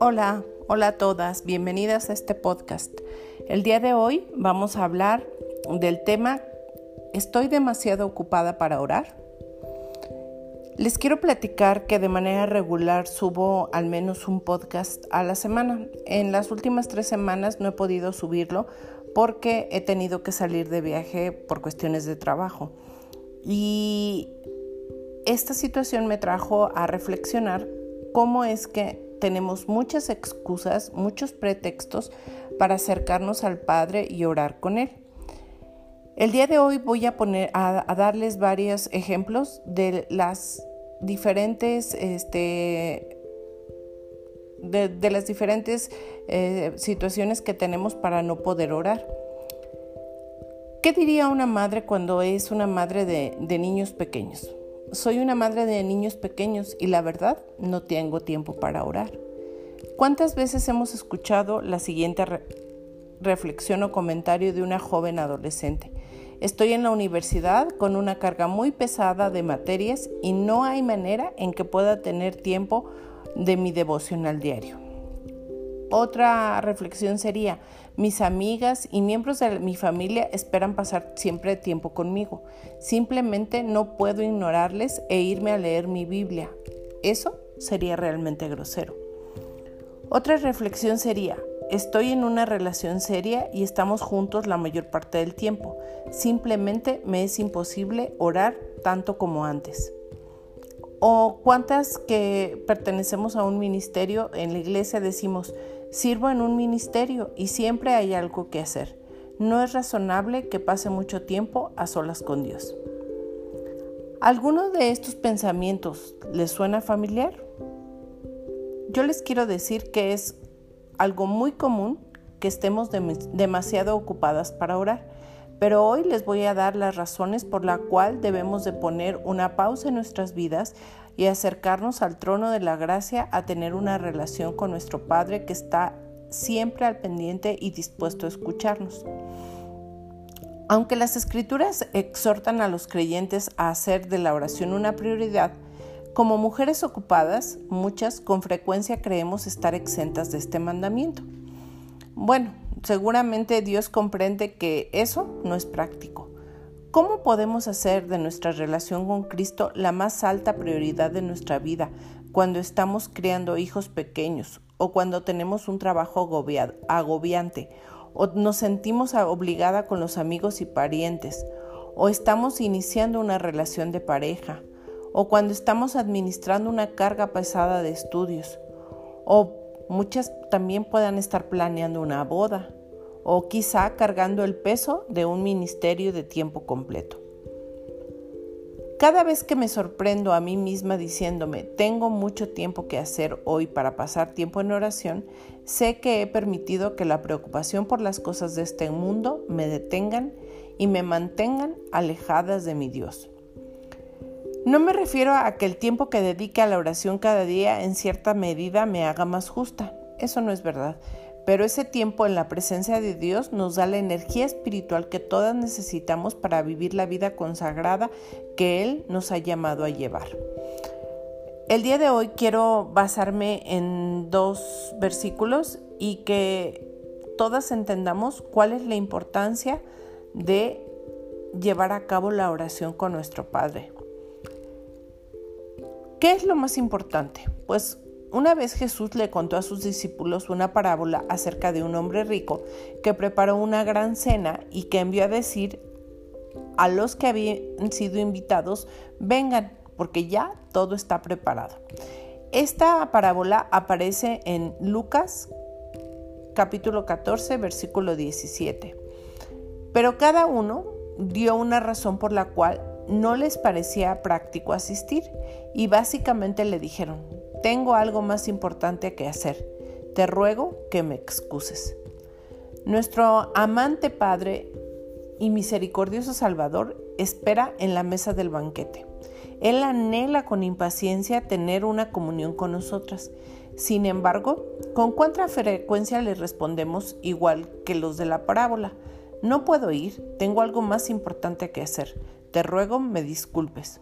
Hola, hola a todas, bienvenidas a este podcast. El día de hoy vamos a hablar del tema ¿Estoy demasiado ocupada para orar? Les quiero platicar que de manera regular subo al menos un podcast a la semana. En las últimas tres semanas no he podido subirlo porque he tenido que salir de viaje por cuestiones de trabajo. Y esta situación me trajo a reflexionar cómo es que tenemos muchas excusas, muchos pretextos para acercarnos al Padre y orar con Él. El día de hoy voy a poner a, darles varios ejemplos de las diferentes este, de, las diferentes eh, situaciones que tenemos para no poder orar. ¿Qué diría una madre cuando es una madre de niños pequeños? Soy una madre de niños pequeños y la verdad no tengo tiempo para orar. ¿Cuántas veces hemos escuchado la siguiente reflexión o comentario de una joven adolescente? Estoy en la universidad con una carga muy pesada de materias y no hay manera en que pueda tener tiempo de mi devocional diario. Otra reflexión sería, mis amigas y miembros de mi familia esperan pasar siempre tiempo conmigo. Simplemente no puedo ignorarles e irme a leer mi Biblia. Eso sería realmente grosero. Otra reflexión sería, estoy en una relación seria y estamos juntos la mayor parte del tiempo. Simplemente me es imposible orar tanto como antes. O cuántas que pertenecemos a un ministerio en la iglesia decimos, Sirvo en un ministerio y siempre hay algo que hacer. No es razonable que pase mucho tiempo a solas con Dios. ¿Alguno de estos pensamientos les suena familiar? Yo les quiero decir que es algo muy común que estemos demasiado ocupadas para orar, pero hoy les voy a dar las razones por la cual debemos de poner una pausa en nuestras vidas y acercarnos al trono de la gracia a tener una relación con nuestro Padre que está siempre al pendiente y dispuesto a escucharnos. Aunque las escrituras exhortan a los creyentes a hacer de la oración una prioridad, como mujeres ocupadas, muchas con frecuencia creemos estar exentas de este mandamiento. Bueno, seguramente Dios comprende que eso no es práctico. ¿Cómo podemos hacer de nuestra relación con Cristo la más alta prioridad de nuestra vida cuando estamos criando hijos pequeños o cuando tenemos un trabajo agobiante o nos sentimos obligada con los amigos y parientes o estamos iniciando una relación de pareja o cuando estamos administrando una carga pesada de estudios o muchas también puedan estar planeando una boda o quizá cargando el peso de un ministerio de tiempo completo. Cada vez que me sorprendo a mí misma diciéndome, tengo mucho tiempo que hacer hoy para pasar tiempo en oración, sé que he permitido que la preocupación por las cosas de este mundo me detengan y me mantengan alejadas de mi Dios. No me refiero a que el tiempo que dedique a la oración cada día en cierta medida me haga más justa. Eso no es verdad pero ese tiempo en la presencia de Dios nos da la energía espiritual que todas necesitamos para vivir la vida consagrada que Él nos ha llamado a llevar. El día de hoy quiero basarme en dos versículos y que todas entendamos cuál es la importancia de llevar a cabo la oración con nuestro Padre. ¿Qué es lo más importante? Pues una vez Jesús le contó a sus discípulos una parábola acerca de un hombre rico que preparó una gran cena y que envió a decir a los que habían sido invitados, vengan, porque ya todo está preparado. Esta parábola aparece en Lucas capítulo 14, versículo 17. Pero cada uno dio una razón por la cual no les parecía práctico asistir y básicamente le dijeron, tengo algo más importante que hacer. Te ruego que me excuses. Nuestro amante Padre y misericordioso Salvador espera en la mesa del banquete. Él anhela con impaciencia tener una comunión con nosotras. Sin embargo, ¿con cuánta frecuencia le respondemos igual que los de la parábola? No puedo ir, tengo algo más importante que hacer. Te ruego me disculpes.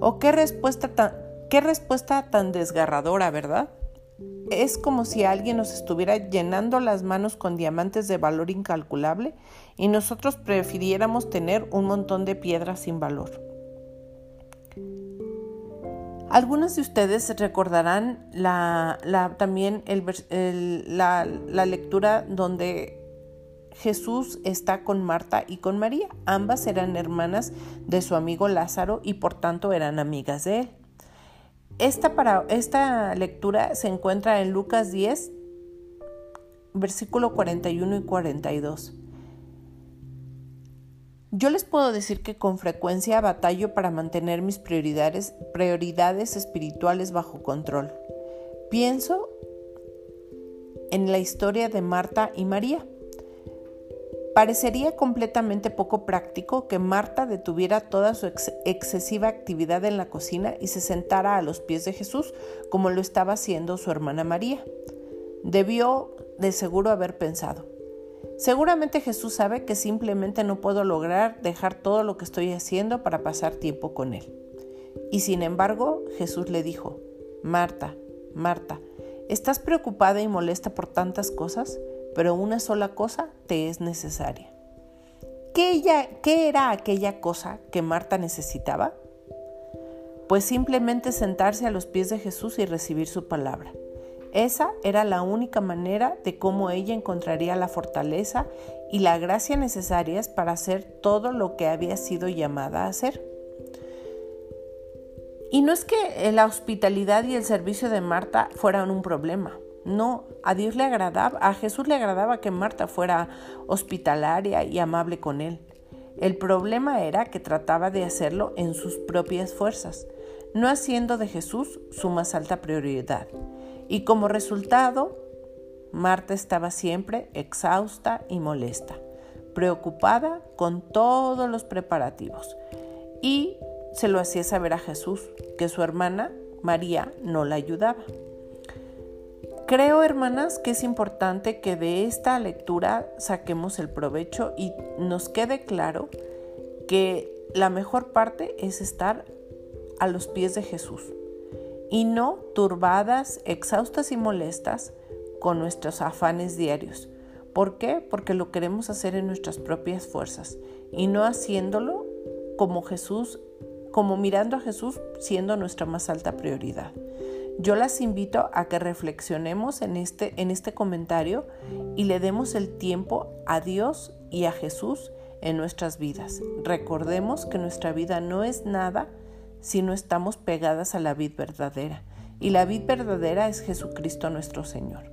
¿O qué respuesta tan, qué respuesta tan desgarradora, verdad? Es como si alguien nos estuviera llenando las manos con diamantes de valor incalculable y nosotros prefiriéramos tener un montón de piedras sin valor. Algunos de ustedes recordarán la, también la, la lectura donde Jesús está con Marta y con María. Ambas eran hermanas de su amigo Lázaro y por tanto eran amigas de él. Esta, para, esta lectura se encuentra en Lucas 10, versículo 41 y 42. Yo les puedo decir que con frecuencia batallo para mantener mis prioridades, prioridades espirituales bajo control. Pienso en la historia de Marta y María. Parecería completamente poco práctico que Marta detuviera toda su excesiva actividad en la cocina y se sentara a los pies de Jesús como lo estaba haciendo su hermana María. Debió de seguro haber pensado, Seguramente Jesús sabe que simplemente no puedo lograr dejar todo lo que estoy haciendo para pasar tiempo con Él. Y sin embargo, Jesús le dijo, Marta, Marta, estás preocupada y molesta por tantas cosas, pero una sola cosa te es necesaria. ¿Qué, ¿Qué era aquella cosa que Marta necesitaba? Pues simplemente sentarse a los pies de Jesús y recibir su palabra. Esa era la única manera de cómo ella encontraría la fortaleza y la gracia necesarias para hacer todo lo que había sido llamada a hacer. Y no es que la hospitalidad y el servicio de Marta fueran un problema. No, a Dios le agradaba, a Jesús le agradaba que Marta fuera hospitalaria y amable con él. El problema era que trataba de hacerlo en sus propias fuerzas, no haciendo de Jesús su más alta prioridad. Y como resultado, Marta estaba siempre exhausta y molesta, preocupada con todos los preparativos. Y se lo hacía saber a Jesús, que su hermana María no la ayudaba. Creo, hermanas, que es importante que de esta lectura saquemos el provecho y nos quede claro que la mejor parte es estar a los pies de Jesús y no turbadas, exhaustas y molestas con nuestros afanes diarios. ¿Por qué? Porque lo queremos hacer en nuestras propias fuerzas y no haciéndolo como Jesús, como mirando a Jesús siendo nuestra más alta prioridad. Yo las invito a que reflexionemos en este, en este comentario y le demos el tiempo a Dios y a Jesús en nuestras vidas. Recordemos que nuestra vida no es nada si no estamos pegadas a la vid verdadera. Y la vid verdadera es Jesucristo nuestro Señor.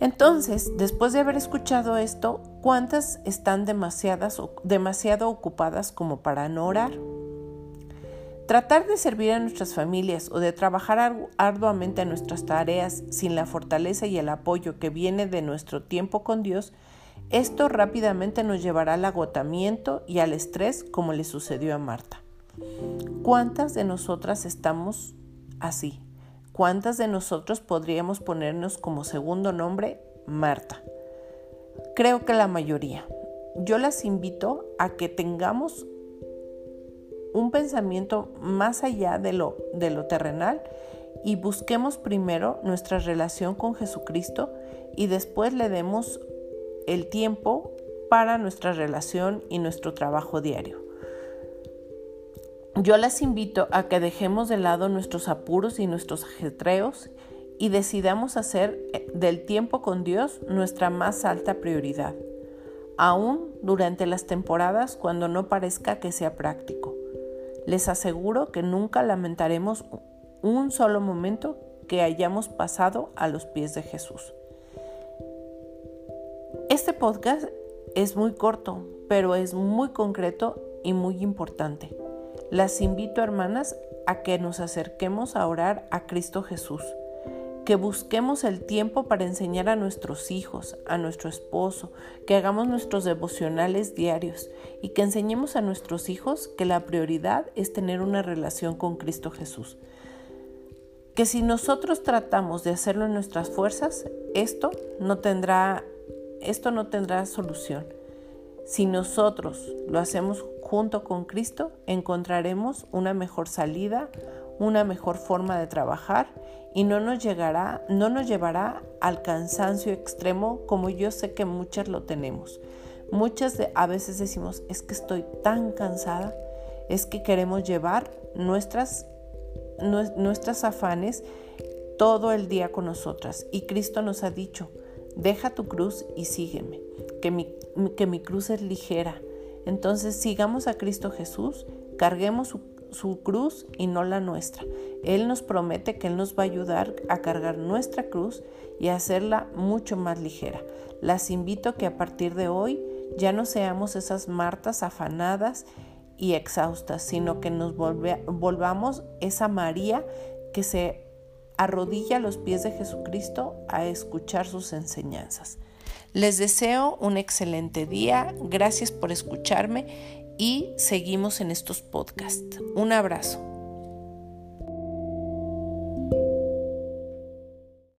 Entonces, después de haber escuchado esto, ¿cuántas están demasiadas, demasiado ocupadas como para no orar? Tratar de servir a nuestras familias o de trabajar arduamente en nuestras tareas sin la fortaleza y el apoyo que viene de nuestro tiempo con Dios, esto rápidamente nos llevará al agotamiento y al estrés como le sucedió a Marta. ¿Cuántas de nosotras estamos así? ¿Cuántas de nosotros podríamos ponernos como segundo nombre Marta? Creo que la mayoría. Yo las invito a que tengamos un pensamiento más allá de lo, de lo terrenal y busquemos primero nuestra relación con Jesucristo y después le demos el tiempo para nuestra relación y nuestro trabajo diario. Yo las invito a que dejemos de lado nuestros apuros y nuestros ajetreos y decidamos hacer eh, del tiempo con Dios nuestra más alta prioridad, aún durante las temporadas cuando no parezca que sea práctico. Les aseguro que nunca lamentaremos un solo momento que hayamos pasado a los pies de Jesús. Este podcast es muy corto, pero es muy concreto y muy importante. Las invito, hermanas, a que nos acerquemos a orar a Cristo Jesús, que busquemos el tiempo para enseñar a nuestros hijos, a nuestro esposo, que hagamos nuestros devocionales diarios y que enseñemos a nuestros hijos que la prioridad es tener una relación con Cristo Jesús. Que si nosotros tratamos de hacerlo en nuestras fuerzas, esto no tendrá esto no tendrá solución. Si nosotros lo hacemos junto con Cristo encontraremos una mejor salida, una mejor forma de trabajar y no nos llegará, no nos llevará al cansancio extremo como yo sé que muchas lo tenemos. Muchas de, a veces decimos, es que estoy tan cansada, es que queremos llevar nuestras, nuestras afanes todo el día con nosotras. Y Cristo nos ha dicho, deja tu cruz y sígueme, que mi, que mi cruz es ligera. Entonces sigamos a Cristo Jesús, carguemos su, su cruz y no la nuestra. Él nos promete que Él nos va a ayudar a cargar nuestra cruz y a hacerla mucho más ligera. Las invito a que a partir de hoy ya no seamos esas Martas afanadas y exhaustas, sino que nos volvamos esa María que se arrodilla a los pies de Jesucristo a escuchar sus enseñanzas. Les deseo un excelente día, gracias por escucharme y seguimos en estos podcasts. Un abrazo.